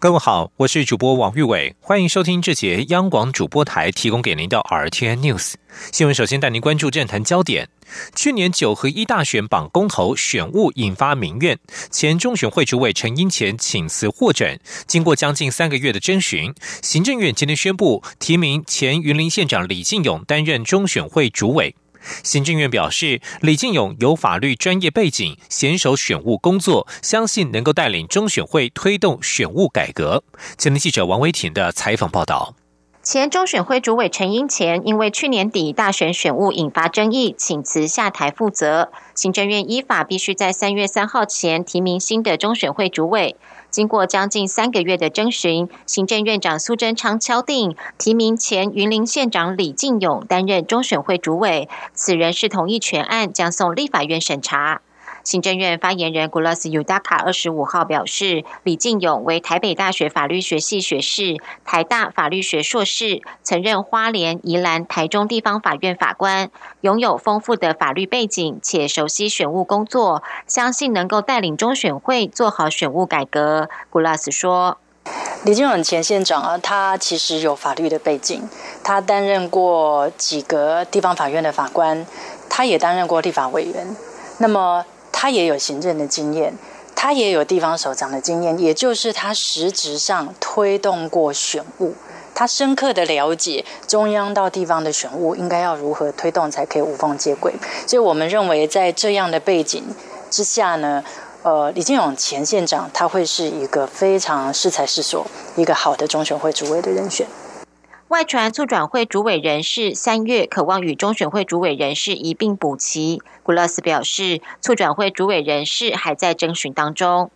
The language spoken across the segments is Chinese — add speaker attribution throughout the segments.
Speaker 1: 各位好，我是主播王玉伟，欢迎收听这节央广主播台提供给您的 RTN News 新闻。首先带您关注政坛焦点。去年九合一大选榜公投选务引发民怨，前中选会主委陈英前请辞获准。经过将近三个月的征询，行政院今天宣布提名前云林县长李进勇担任中选会主委。行政院表示，李进勇有法律专业背景，娴熟选务工作，相信能够带领中选会推动选务改革。前天记者王维婷的采访报道。
Speaker 2: 前中选会主委陈英前因为去年底大选选务引发争议，请辞下台负责。行政院依法必须在三月三号前提名新的中选会主委。经过将近三个月的征询，行政院长苏贞昌敲定提名前云林县长李进勇担任中选会主委。此人是同意全案，将送立法院审查。行政院发言人古拉斯尤达卡二十五号表示，李进勇为台北大学法律学系学士、台大法律学硕士，曾任花莲、宜兰、台中地方法院法官，拥有丰富的法律背景，且熟悉选务工作，相信能够带领中选会做好选务改革。古拉斯说：“李进勇前县长啊，他其实有法律的背景，他担任过几个地方法院的法官，他也担任过立法委员，那么。”他也有行政的经验，他也有地方首长的经验，也就是他实质上推动过选务，他深刻的了解中央到地方的选务应该要如何推动才可以无缝接轨。所以我们认为，在这样的背景之下呢，呃，李金勇前县长他会是一个非常适才适所、一个好的中选会主委的人选。外传促转会主委人士三月渴望与中选会主委人士一并补齐。古勒斯表示，促转会主委人士还在征询当中。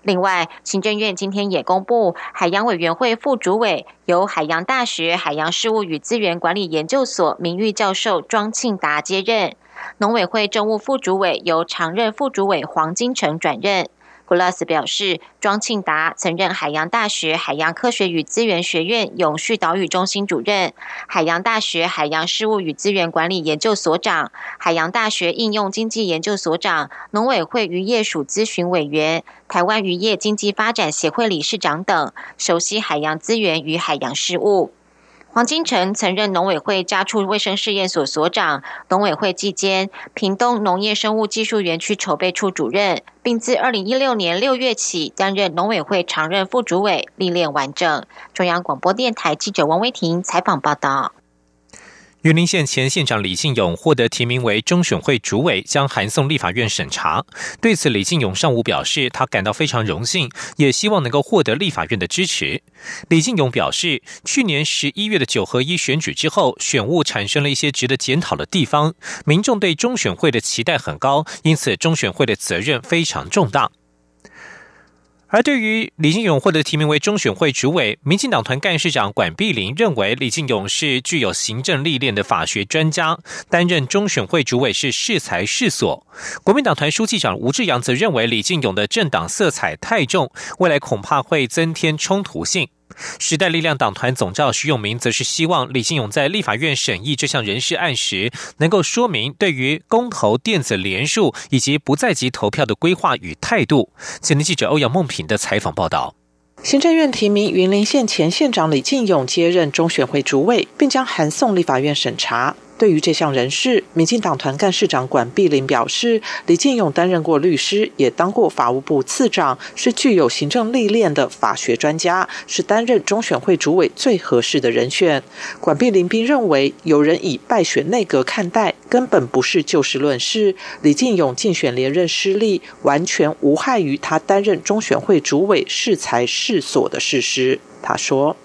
Speaker 2: 另外，行政院今天也公布，海洋委员会副主委由海洋大学海洋事务与资源管理研究所名誉教授庄庆达接任，农委会政务副主委由常任副主委黄金城转任。古拉斯表示，庄庆达曾任海洋大学海洋科学与资源学院永续岛屿中心主任、海洋大学海洋事务与资源管理研究所长、海洋大学应用经济研究所长、农委会渔业署咨询委员、台湾渔业经济发展协会理事长等，熟悉海洋资源与海洋事务。黄金城曾任农委会家畜卫生试验所所长、农委会技监、屏东农业生物技术园区筹备处主任，并自二零一六年六月起担任农委会常任副主委，历练完整。中央广播电台记者王威婷采访报道。
Speaker 1: 云林县前县长李进勇获得提名为中选会主委，将函送立法院审查。对此，李进勇上午表示，他感到非常荣幸，也希望能够获得立法院的支持。李进勇表示，去年十一月的九合一选举之后，选务产生了一些值得检讨的地方，民众对中选会的期待很高，因此中选会的责任非常重大。而对于李进勇获得提名为中选会主委，民进党团干事长管碧林认为李进勇是具有行政历练的法学专家，担任中选会主委是适才适所。国民党团书记长吴志阳则认为李进勇的政党色彩太重，未来恐怕会增添冲突性。时代力量党团总召徐永明则是希望李信勇在立法院审议这项人事案时，能够说明对于公投电子联署以及不在籍投票的规划与态度。前天记者欧阳梦平的采访报道。
Speaker 3: 行政院提名云林县前县长李进勇接任中选会主委，并将函送立法院审查。对于这项人事，民进党团干事长管碧玲表示，李进勇担任过律师，也当过法务部次长，是具有行政历练的法学专家，是担任中选会主委最合适的人选。管碧玲并认为，有人以败选内阁看待，根本不是就事论事。李进勇竞选连任失利，完全无害于他担任中选会主委适才适所的事实。他说。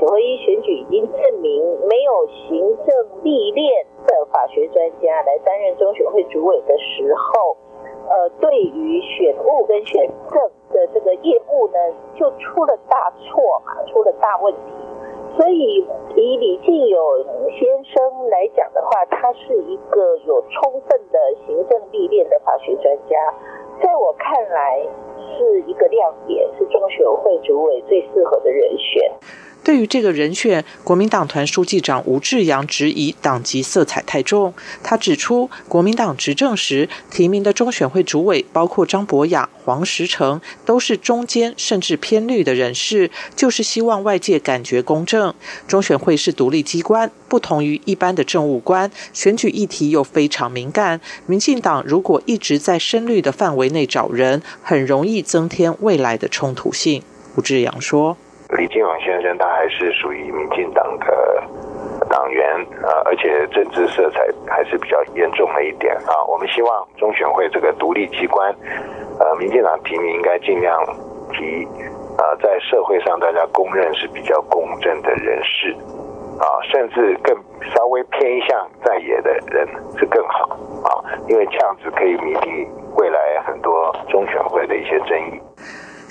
Speaker 4: 九合一选举已经证明，没有行政历练的法学专家来担任中选会主委的时候，呃，对于选务跟选政的这个业务呢，就出了大错嘛，出了大问题。所以以李进勇先生来讲的话，他是一个有充分的行政历练的法学专家。在我看来是一个亮点，是中选会主委最适合的人选。
Speaker 3: 对于这个人选，国民党团书记长吴志阳质疑党籍色彩太重。他指出，国民党执政时提名的中选会主委，包括张博雅、黄石成，都是中间甚至偏绿的人士，就是希望外界感觉公正。中选会是独立机关，不同于一般的政务官，选举议题又非常敏感。民进党如果一直在深绿的范围内找人，很容易增添未来的冲突性。吴志阳说。
Speaker 5: 李金勇先生，他还是属于民进党的党员啊，而且政治色彩还是比较严重了一点啊。我们希望中选会这个独立机关，呃，民进党提名应该尽量提啊，在社会上大家公认是比较公正的人士啊，甚至更稍微偏向在野的人是更好啊，因为这样子可以弥补未来很多中选会的一些争议。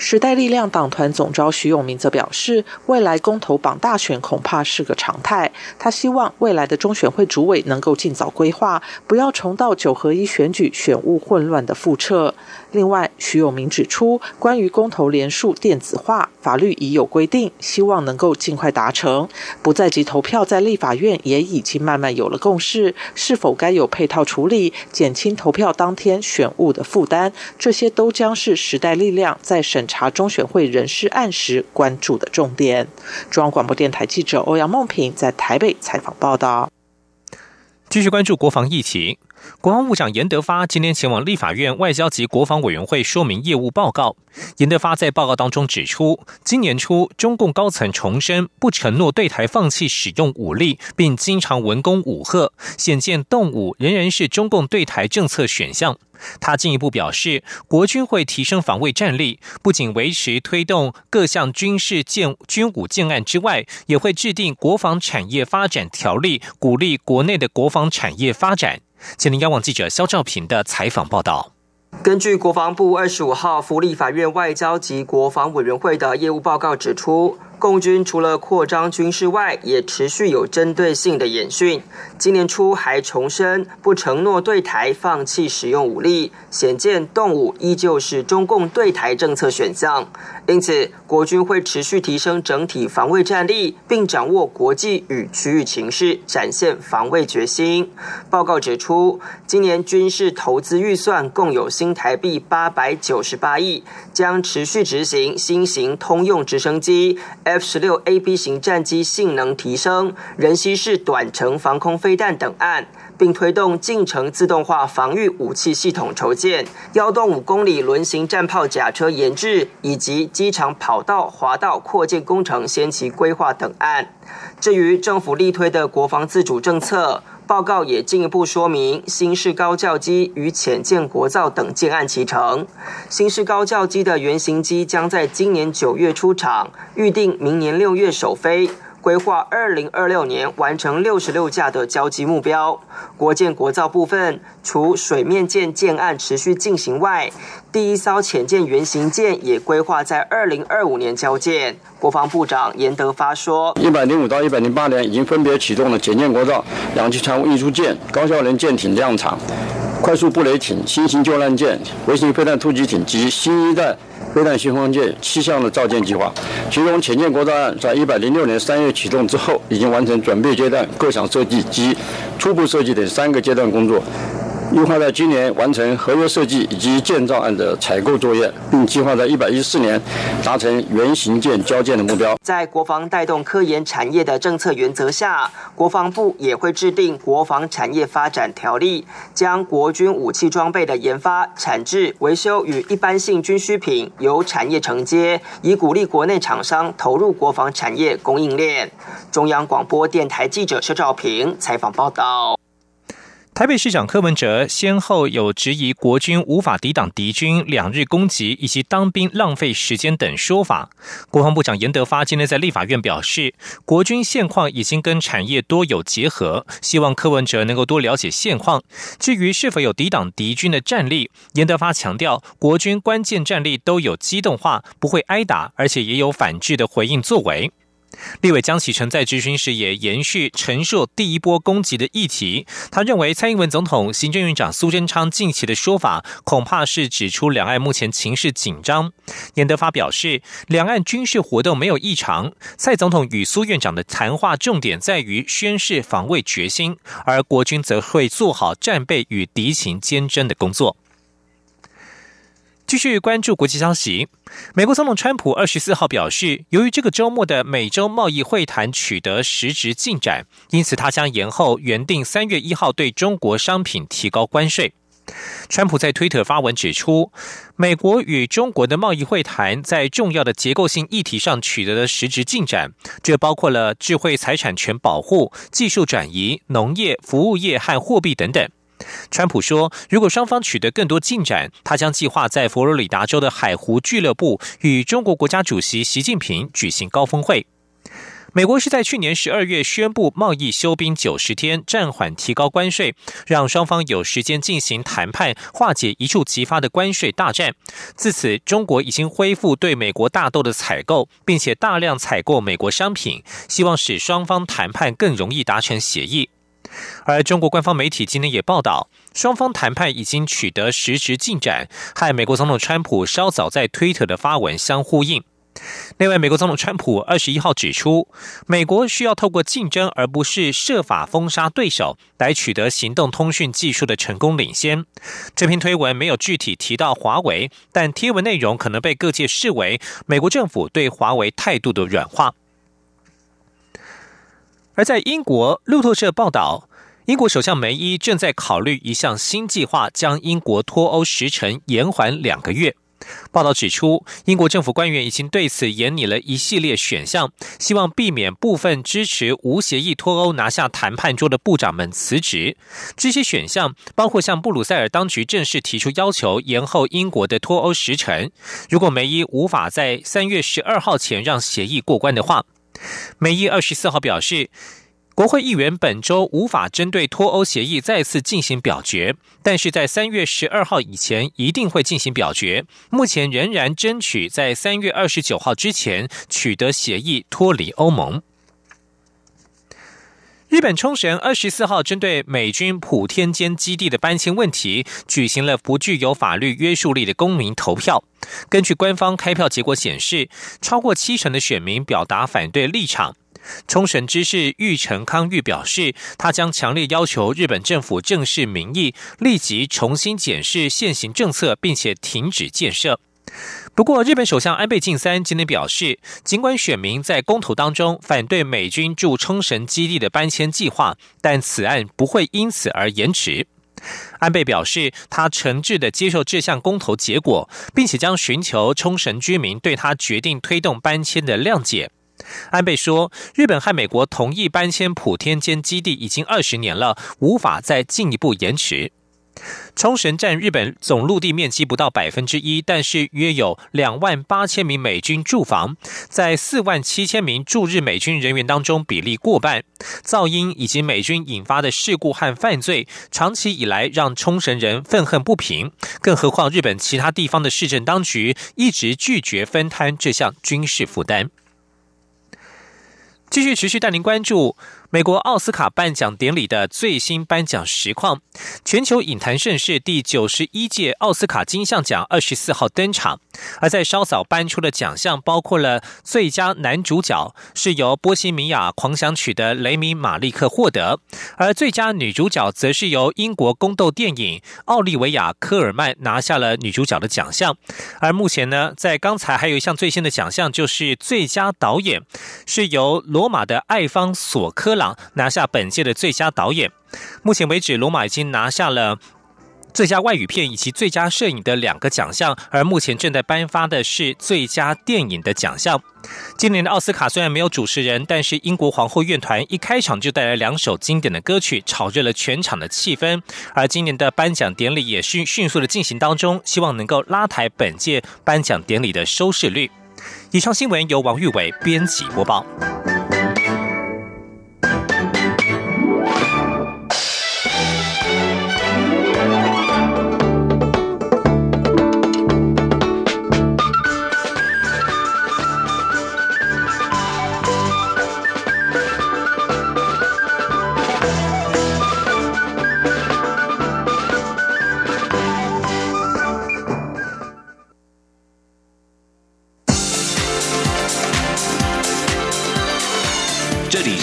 Speaker 3: 时代力量党团总召徐永明则表示，未来公投榜大选恐怕是个常态。他希望未来的中选会主委能够尽早规划，不要重蹈九合一选举选务混乱的覆辙。另外，徐永明指出，关于公投联数电子化，法律已有规定，希望能够尽快达成。不在籍投票在立法院也已经慢慢有了共识，是否该有配套处理，减轻投票当天选务的负担，这些都将是时代力量在审。查中选会人事案时关注的重点。中央广播电台记者欧阳梦平在台北采访报道。
Speaker 1: 继续关注国防疫情。国防部长严德发今天前往立法院外交及国防委员会说明业务报告。严德发在报告当中指出，今年初中共高层重申不承诺对台放弃使用武力，并经常文攻武吓，显见动武仍然是中共对台政策选项。他进一步表示，国军会提升防卫战力，不仅维持推动各项军事建军武建案之外，也会制定国防产业发展条例，鼓励国内的国防产业发展。吉林央网记者肖兆平的采访报道。
Speaker 6: 根据国防部二十五号福利法院外交及国防委员会的业务报告指出。共军除了扩张军事外，也持续有针对性的演训。今年初还重申不承诺对台放弃使用武力，显见动武依旧是中共对台政策选项。因此，国军会持续提升整体防卫战力，并掌握国际与区域情势，展现防卫决心。报告指出，今年军事投资预算共有新台币八百九十八亿，将持续执行新型通用直升机。F 十六 A B 型战机性能提升、人机式短程防空飞弹等案，并推动近程自动化防御武器系统筹建、幺洞五公里轮型战炮甲车研制以及机场跑道滑道扩建工程先期规划等案。至于政府力推的国防自主政策。报告也进一步说明，新式高教机与浅见国造等建案齐成。新式高教机的原型机将在今年九月出厂，预定明年六月首飞。规划二零二六年完成六十六架的交机目标。国建国造部分，除水面舰建案持续进行外，第一艘潜舰原型舰也规划在二零二五年交建。国防部长严德发说：“一百零五到一百零八年已经分别启动了潜舰国造、两栖船坞运输舰、高效能舰艇量产、快速布雷艇、新型救难舰、微型飞弹突击艇及新一代。”飞弹新风舰七项的造舰计划，其中潜舰国造案在一百零六年三月启动之后，已经完成准备阶段各项设计及初步设计等三个阶段工作。计划在今年完成合约设计以及建造案的采购作业，并计划在一百一十四年达成原型舰交建的目标。在国防带动科研产业的政策原则下，国防部也会制定国防产业发展条例，将国军武器装备的研发、产制、维修与一般性军需品由产业承接，以鼓励国内厂商投入国防产业供应链。中央广播电台记者薛兆平采访报道。
Speaker 1: 台北市长柯文哲先后有质疑国军无法抵挡敌军两日攻击，以及当兵浪费时间等说法。国防部长严德发今天在立法院表示，国军现况已经跟产业多有结合，希望柯文哲能够多了解现况。至于是否有抵挡敌军的战力，严德发强调，国军关键战力都有机动化，不会挨打，而且也有反制的回应作为。立委江启臣在质询时也延续陈述第一波攻击的议题。他认为蔡英文总统、行政院长苏贞昌近期的说法，恐怕是指出两岸目前情势紧张。严德发表示，两岸军事活动没有异常。蔡总统与苏院长的谈话重点在于宣誓防卫决心，而国军则会做好战备与敌情坚贞的工作。继续关注国际消息，美国总统川普二十四号表示，由于这个周末的美洲贸易会谈取得实质进展，因此他将延后原定三月一号对中国商品提高关税。川普在推特发文指出，美国与中国的贸易会谈在重要的结构性议题上取得了实质进展，这包括了智慧财产权保护、技术转移、农业、服务业和货币等等。川普说：“如果双方取得更多进展，他将计划在佛罗里达州的海湖俱乐部与中国国家主席习近平举行高峰会。”美国是在去年十二月宣布贸易休兵九十天，暂缓提高关税，让双方有时间进行谈判，化解一触即发的关税大战。自此，中国已经恢复对美国大豆的采购，并且大量采购美国商品，希望使双方谈判更容易达成协议。而中国官方媒体今天也报道，双方谈判已经取得实质进展，和美国总统川普稍早在推特的发文相呼应。另外，美国总统川普二十一号指出，美国需要透过竞争，而不是设法封杀对手，来取得行动通讯技术的成功领先。这篇推文没有具体提到华为，但贴文内容可能被各界视为美国政府对华为态度的软化。而在英国，路透社报道，英国首相梅伊正在考虑一项新计划，将英国脱欧时程延缓两个月。报道指出，英国政府官员已经对此研拟了一系列选项，希望避免部分支持无协议脱欧拿下谈判桌的部长们辞职。这些选项包括向布鲁塞尔当局正式提出要求，延后英国的脱欧时程。如果梅伊无法在三月十二号前让协议过关的话。美议二十四号表示，国会议员本周无法针对脱欧协议再次进行表决，但是在三月十二号以前一定会进行表决。目前仍然争取在三月二十九号之前取得协议，脱离欧盟。日本冲绳二十四号针对美军普天间基地的搬迁问题，举行了不具有法律约束力的公民投票。根据官方开票结果显示，超过七成的选民表达反对立场。冲绳知事玉城康裕表示，他将强烈要求日本政府正视民意，立即重新检视现行政策，并且停止建设。不过，日本首相安倍晋三今天表示，尽管选民在公投当中反对美军驻冲绳基地的搬迁计划，但此案不会因此而延迟。安倍表示，他诚挚的接受这项公投结果，并且将寻求冲绳居民对他决定推动搬迁的谅解。安倍说，日本和美国同意搬迁普天间基地已经二十年了，无法再进一步延迟。冲绳占日本总陆地面积不到百分之一，但是约有两万八千名美军驻防，在四万七千名驻日美军人员当中比例过半。噪音以及美军引发的事故和犯罪，长期以来让冲绳人愤恨不平。更何况日本其他地方的市政当局一直拒绝分摊这项军事负担。继续持续带您关注。美国奥斯卡颁奖典礼的最新颁奖实况，全球影坛盛事第九十一届奥斯卡金像奖二十四号登场。而在稍早颁出的奖项，包括了最佳男主角是由《波西米亚狂想曲》的雷米·马利克获得，而最佳女主角则是由英国宫斗电影《奥利维亚·科尔曼》拿下了女主角的奖项。而目前呢，在刚才还有一项最新的奖项，就是最佳导演是由罗马的艾方索科朗。拿下本届的最佳导演。目前为止，罗马已经拿下了最佳外语片以及最佳摄影的两个奖项，而目前正在颁发的是最佳电影的奖项。今年的奥斯卡虽然没有主持人，但是英国皇后乐团一开场就带来两首经典的歌曲，炒热了全场的气氛。而今年的颁奖典礼也迅迅速的进行当中，希望能够拉抬本届颁奖典礼的收视率。以上新闻由王玉伟编辑播报。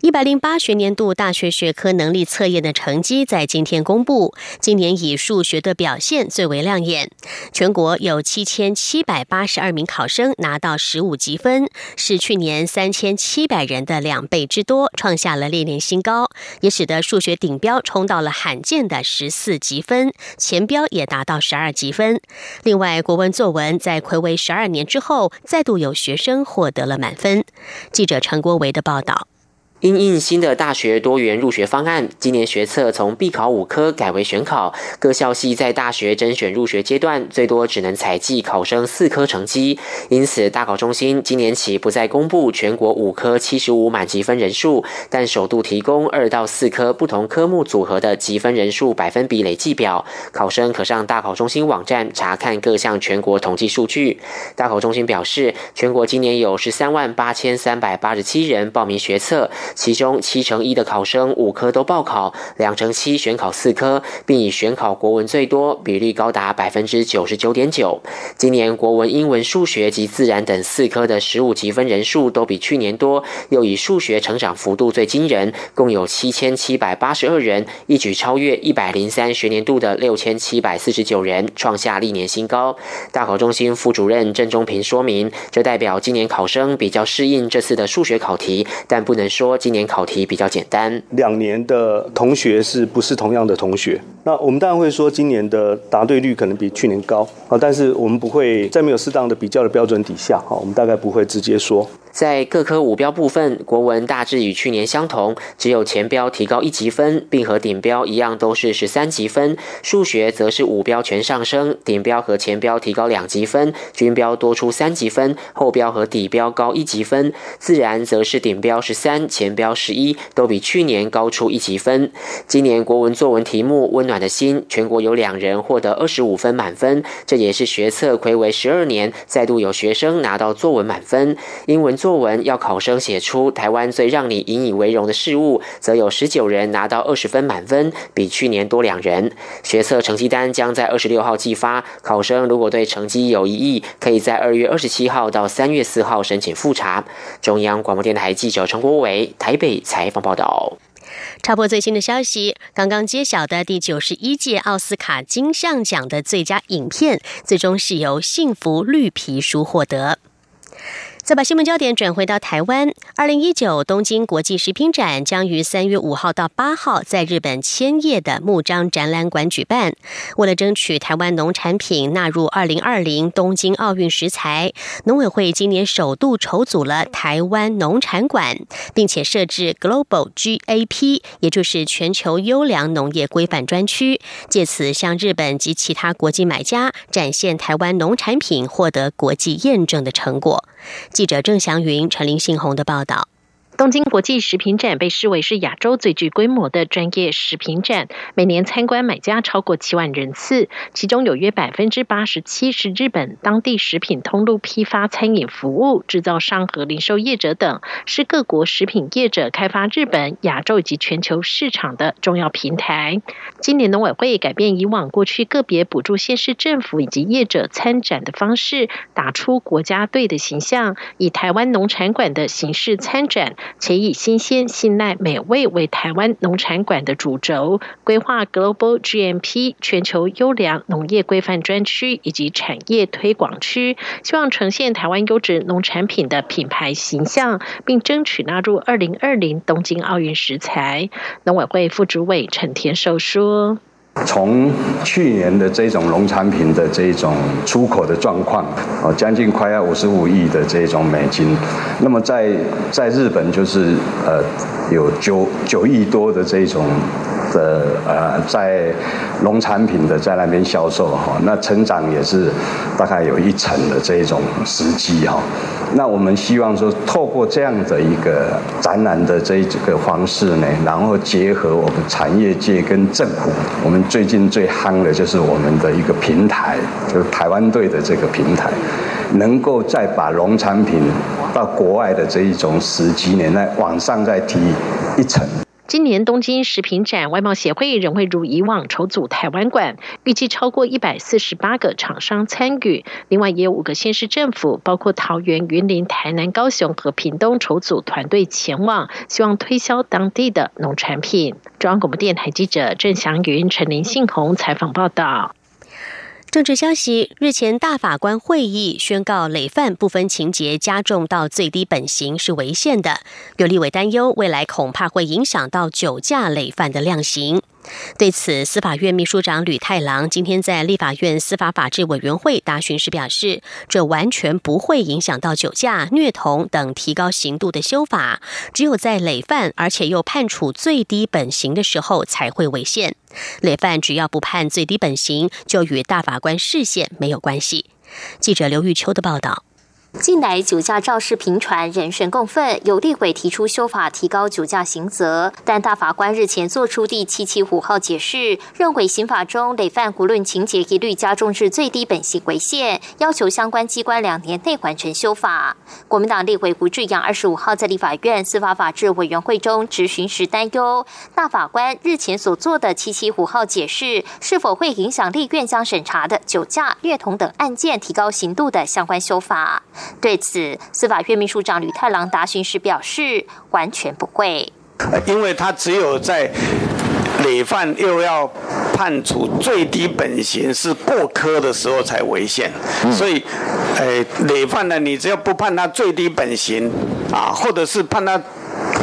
Speaker 7: 一百零八学年度大学学科能力测验的成绩在今天公布。今年以数学的表现最为亮眼，全国有七千七百八十二名考生拿到十五级分，是去年三千七百人的两倍之多，创下了历年新高，也使得数学顶标冲到了罕见的十四级分，前标也达到十二级分。另外，国文作文在魁违十二年之后，再度有学生获得了满分。记者陈国维的报道。
Speaker 8: 因应新的大学多元入学方案，今年学测从必考五科改为选考，各校系在大学甄选入学阶段最多只能采集考生四科成绩。因此，大考中心今年起不再公布全国五科七十五满积分人数，但首度提供二到四科不同科目组合的积分人数百分比累计表，考生可上大考中心网站查看各项全国统计数据。大考中心表示，全国今年有十三万八千三百八十七人报名学测。其中七成一的考生五科都报考，两成七选考四科，并以选考国文最多，比率高达百分之九十九点九。今年国文、英文、数学及自然等四科的十五积分人数都比去年多，又以数学成长幅度最惊人，共有七千七百八十二人，一举超越一百零三学年度的六千七百四十九人，创下历年新高。大考中心副主任郑中平说明，这代表今年考生比较适应这次的数学考题，但不能说。今年考题比较简单，
Speaker 9: 两年的同学是不是同样的同学？那我们当然会说，今年的答对率可能比去年高啊，但是我们不会在没有适当的比较的标准底下，哈，我们大概不会直接说。
Speaker 8: 在各科五标部分，国文大致与去年相同，只有前标提高一级分，并和顶标一样都是十三级分。数学则是五标全上升，顶标和前标提高两级分，均标多出三级分，后标和底标高一级分。自然则是顶标十三，前标十一，都比去年高出一级分。今年国文作文题目《温暖的心》，全国有两人获得二十五分满分，这也是学测魁违十二年再度有学生拿到作文满分。英文。作文要考生写出台湾最让你引以为荣的事物，则有十九人拿到二十分满分，比去年多两人。学测成绩单将在二十六号寄发，考生如果对成绩有异议，可以在二月二十七号到三月四号申请复查。中央广播电台记者陈国伟台北采访报道。
Speaker 7: 插播最新的消息，刚刚揭晓的第九十一届奥斯卡金像奖的最佳影片，最终是由《幸福绿皮书》获得。再把新闻焦点转回到台湾，二零一九东京国际食品展将于三月五号到八号在日本千叶的木章展览馆举办。为了争取台湾农产品纳入二零二零东京奥运食材，农委会今年首度筹组了台湾农产馆，并且设置 Global GAP，也就是全球优良农业规范专区，借此向日本及其他国际买家展现台湾农产品获得国际验证的成果。记者郑祥云、陈林信宏的报道。
Speaker 10: 东京国际食品展被视为是亚洲最具规模的专业食品展，每年参观买家超过七万人次，其中有约百分之八十七是日本当地食品通路批发、餐饮服务制造商和零售业者等，是各国食品业者开发日本、亚洲以及全球市场的重要平台。今年农委会改变以往过去个别补助县市政府以及业者参展的方式，打出国家队的形象，以台湾农产馆的形式参展。且以新鲜、信赖、美味为台湾农产馆的主轴，规划 Global GMP 全球优良农业规范专区以及产业推广区，希望呈现台湾优质农产品的品牌形象，并争取纳入二零二零东京奥运食材。农委会副主委陈田寿说。
Speaker 11: 从去年的这种农产品的这种出口的状况，哦，将近快要五十五亿的这种美金，那么在在日本就是呃有九九亿多的这种。的呃，在农产品的在那边销售哈，那成长也是大概有一成的这种时机哈。那我们希望说，透过这样的一个展览的这一个方式呢，然后结合我们产业界跟政府，我们最近最夯的就是我们的一个平台，就是台湾队的这个平台，能够再把农产品到国外的这一种时机呢，再往上再提一层。
Speaker 10: 今年东京食品展，外贸协会仍会如以往筹组台湾馆，预计超过一百四十八个厂商参与。另外，也有五个县市政府，包括桃园、云林、台南、高雄和屏东筹组团队前往，希望推销当地的农产品。中央广播电台记者郑祥云、陈林信宏采访报道。
Speaker 7: 政治消息：日前大法官会议宣告，累犯部分情节加重到最低本刑是违宪的。有立委担忧，未来恐怕会影响到酒驾累犯的量刑。对此，司法院秘书长吕太郎今天在立法院司法法制委员会答询时表示，这完全不会影响到酒驾、虐童等提高刑度的修法，只有在累犯而且又判处最低本刑的时候才会违宪。累犯只要不判最低本刑，就与大法官视线没有关系。记者刘玉秋的报道。
Speaker 12: 近来酒驾肇事频传，人神共愤，有立委提出修法提高酒驾刑责，但大法官日前作出第七七五号解释，认为刑法中累犯无论情节一律加重至最低本刑为限，要求相关机关两年内完成修法。国民党立委胡志阳二十五号在立法院司法法制委员会中质询时担忧，大法官日前所做的七七五号解释，是否会影响立院将审查的酒驾、虐童等案件提高刑度的相关修法。对此，司法院秘书长吕太郎答询时表示，完全不会，
Speaker 13: 因为他只有在累犯又要判处最低本刑是过科的时候才违宪，所以，呃，累犯呢，你只要不判他最低本刑啊，或者是判他。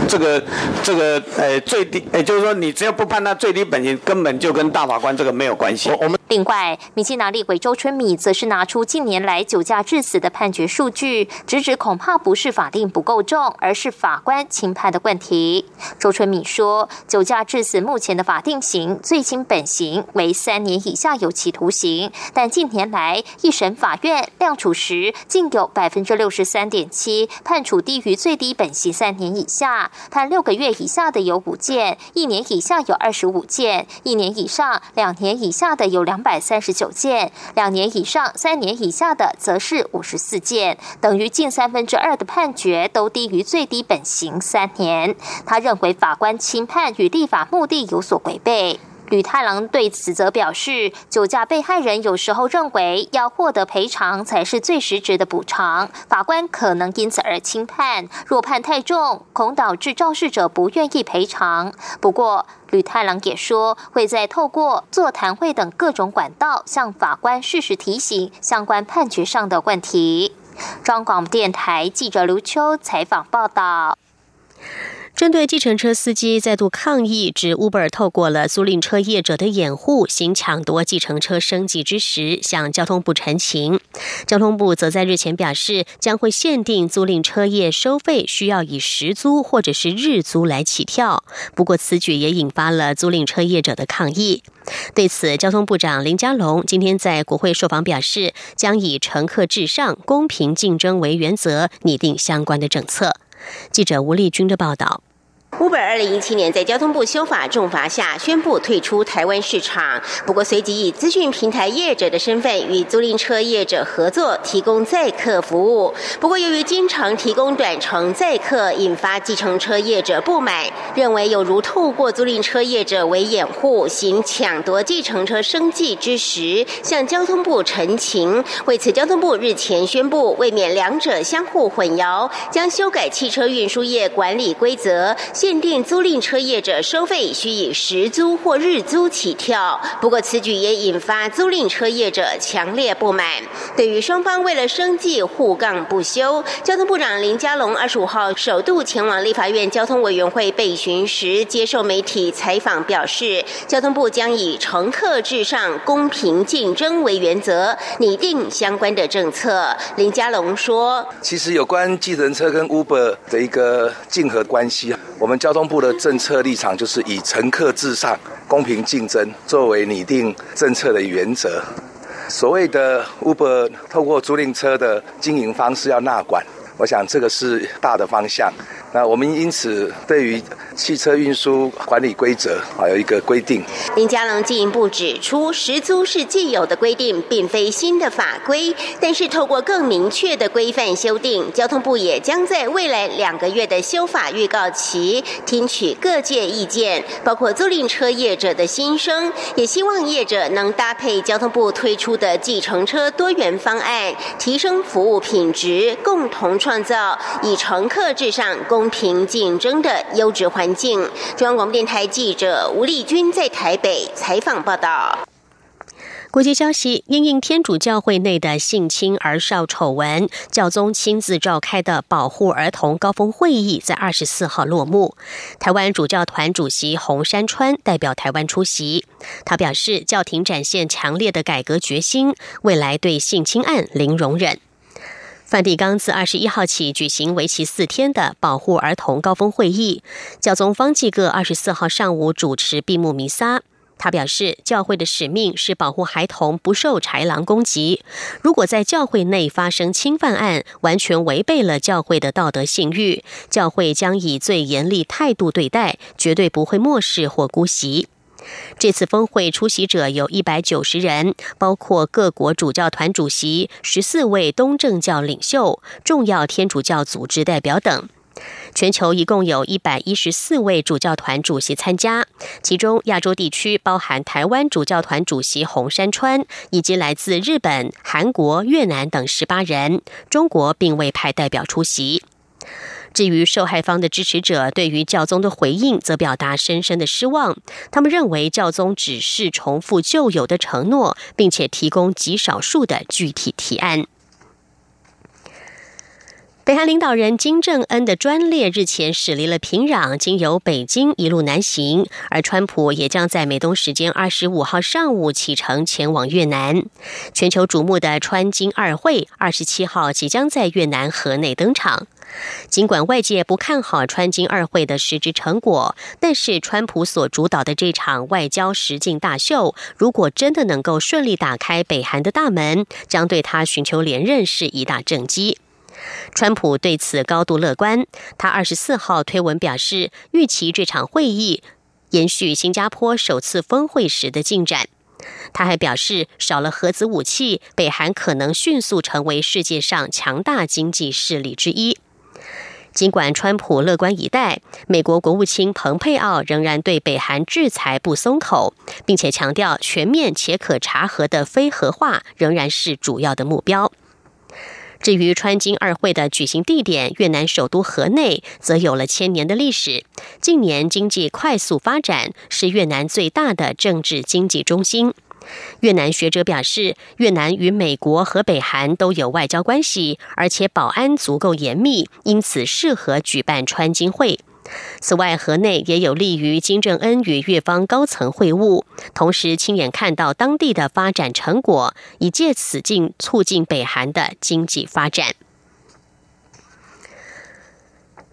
Speaker 13: 这个这个呃最低，也就是说，你只要不判他最低本刑，根本就跟大法官这个没有关系。
Speaker 12: 我们另外，民进党立委周春米则是拿出近年来酒驾致死的判决数据，直指恐怕不是法定不够重，而是法官轻判的问题。周春米说，酒驾致死目前的法定刑最轻本刑为三年以下有期徒刑，但近年来一审法院量处时，竟有百分之六十三点七判处低于最低本刑三年以下。判六个月以下的有五件，一年以下有二十五件，一年以上、两年以下的有两百三十九件，两年以上、三年以下的则是五十四件，等于近三分之二的判决都低于最低本刑三年。他认为法官轻判与立法目的有所违背。吕太郎对此则表示，酒驾被害人有时候认为要获得赔偿才是最实质的补偿，法官可能因此而轻判。若判太重，恐导致肇事者不愿意赔偿。不过，吕太郎也说，会在透过座谈会等各种管道，向法官适时提醒相关判决上的问题。中广电台记者刘秋采访报道。
Speaker 7: 针对计程车司机再度抗议，指 Uber 透过了租赁车业者的掩护，行抢夺计程车升级之时，向交通部陈情。交通部则在日前表示，将会限定租赁车业收费需要以时租或者是日租来起跳。不过，此举也引发了租赁车业者的抗议。对此，交通部长林佳龙今天在国会受访表示，将以乘客至上、公平竞争为原则，拟定相关的政策。记者吴丽君的报道。
Speaker 14: Uber 二零一七年在交通部修法重罚下宣布退出台湾市场，不过随即以资讯平台业者的身份与租赁车业者合作提供载客服务。不过由于经常提供短程载客，引发计程车业者不满，认为有如透过租赁车业者为掩护，行抢夺计程车生计之时，向交通部陈情。为此，交通部日前宣布，为免两者相互混淆，将修改汽车运输业管理规则。限定租赁车业者收费需以时租或日租起跳，不过此举也引发租赁车业者强烈不满。对于双方为了生计互杠不休，交通部长林佳龙二十五号首度前往立法院交通委员会备询时，接受媒体采访表示，交通部将以乘客至上、公平竞争为原则，拟定相关的政策。林佳龙说：“
Speaker 15: 其实有关计程车跟 Uber 的一个竞合关系啊，我们。”交通部的政策立场就是以乘客至上、公平竞争作为拟定政策的原则。所谓的 Uber 透过租赁车的经营方式要纳管，我想这个是大的方向。那我们因此对于汽车运输管理规则啊有一个规定。
Speaker 14: 林佳龙进一步指出，实租是既有的规定，并非新的法规，但是透过更明确的规范修订，交通部也将在未来两个月的修法预告期，听取各界意见，包括租赁车业者的心声，也希望业者能搭配交通部推出的计程车多元方案，提升服务品质，共同创造以乘客至上。公平竞争的优质环境。中央广播电台记者吴丽君在台北采访报道。
Speaker 7: 国际消息：因应天主教会内的性侵儿少丑闻，教宗亲自召开的保护儿童高峰会议在二十四号落幕。台湾主教团主席洪山川代表台湾出席。他表示，教廷展现强烈的改革决心，未来对性侵案零容忍。梵蒂冈自二十一号起举行为期四天的保护儿童高峰会议，教宗方济各二十四号上午主持闭幕弥撒。他表示，教会的使命是保护孩童不受豺狼攻击。如果在教会内发生侵犯案，完全违背了教会的道德信誉，教会将以最严厉态度对待，绝对不会漠视或姑息。这次峰会出席者有一百九十人，包括各国主教团主席、十四位东正教领袖、重要天主教组织代表等。全球一共有一百一十四位主教团主席参加，其中亚洲地区包含台湾主教团主席洪山川，以及来自日本、韩国、越南等十八人。中国并未派代表出席。至于受害方的支持者对于教宗的回应，则表达深深的失望。他们认为教宗只是重复旧有的承诺，并且提供极少数的具体提案。北韩领导人金正恩的专列日前驶离了平壤，经由北京一路南行，而川普也将在美东时间二十五号上午启程前往越南。全球瞩目的川金二会二十七号即将在越南河内登场。尽管外界不看好川金二会的实质成果，但是川普所主导的这场外交实境大秀，如果真的能够顺利打开北韩的大门，将对他寻求连任是一大政绩。川普对此高度乐观。他二十四号推文表示，预期这场会议延续新加坡首次峰会时的进展。他还表示，少了核子武器，北韩可能迅速成为世界上强大经济势力之一。尽管川普乐观以待，美国国务卿蓬佩奥仍然对北韩制裁不松口，并且强调全面且可查核的非核化仍然是主要的目标。至于川金二会的举行地点，越南首都河内，则有了千年的历史。近年经济快速发展，是越南最大的政治经济中心。越南学者表示，越南与美国和北韩都有外交关系，而且保安足够严密，因此适合举办川金会。此外，河内也有利于金正恩与越方高层会晤，同时亲眼看到当地的发展成果，以借此进促进北韩的经济发展。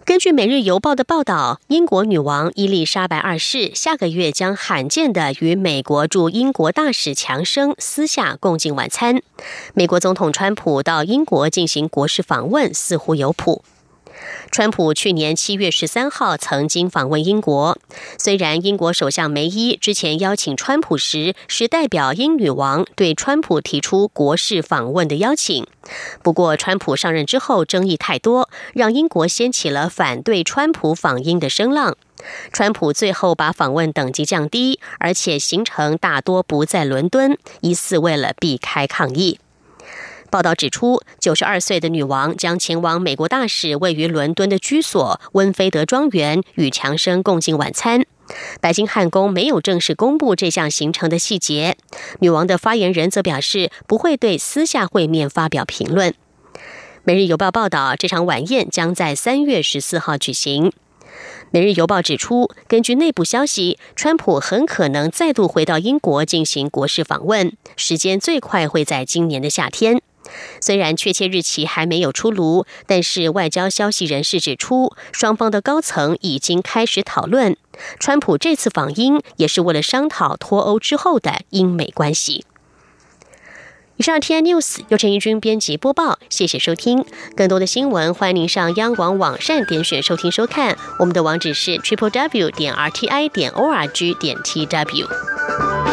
Speaker 7: 根据《每日邮报》的报道，英国女王伊丽莎白二世下个月将罕见的与美国驻英国大使强生私下共进晚餐。美国总统川普到英国进行国事访问，似乎有谱。川普去年七月十三号曾经访问英国，虽然英国首相梅伊之前邀请川普时是代表英女王对川普提出国事访问的邀请，不过川普上任之后争议太多，让英国掀起了反对川普访英的声浪。川普最后把访问等级降低，而且行程大多不在伦敦，疑似为了避开抗议。报道指出，九十二岁的女王将前往美国大使位于伦敦的居所温菲德庄园，与强生共进晚餐。白金汉宫没有正式公布这项行程的细节。女王的发言人则表示，不会对私下会面发表评论。每日邮报报道，这场晚宴将在三月十四号举行。每日邮报指出，根据内部消息，川普很可能再度回到英国进行国事访问，时间最快会在今年的夏天。虽然确切日期还没有出炉，但是外交消息人士指出，双方的高层已经开始讨论。川普这次访英也是为了商讨脱欧之后的英美关系。以上 T I News 由陈一军编辑播报，谢谢收听。更多的新闻，欢迎您上央广网站点选收听收看。我们的网址是 triple w 点 r t i 点 o r g 点 t w。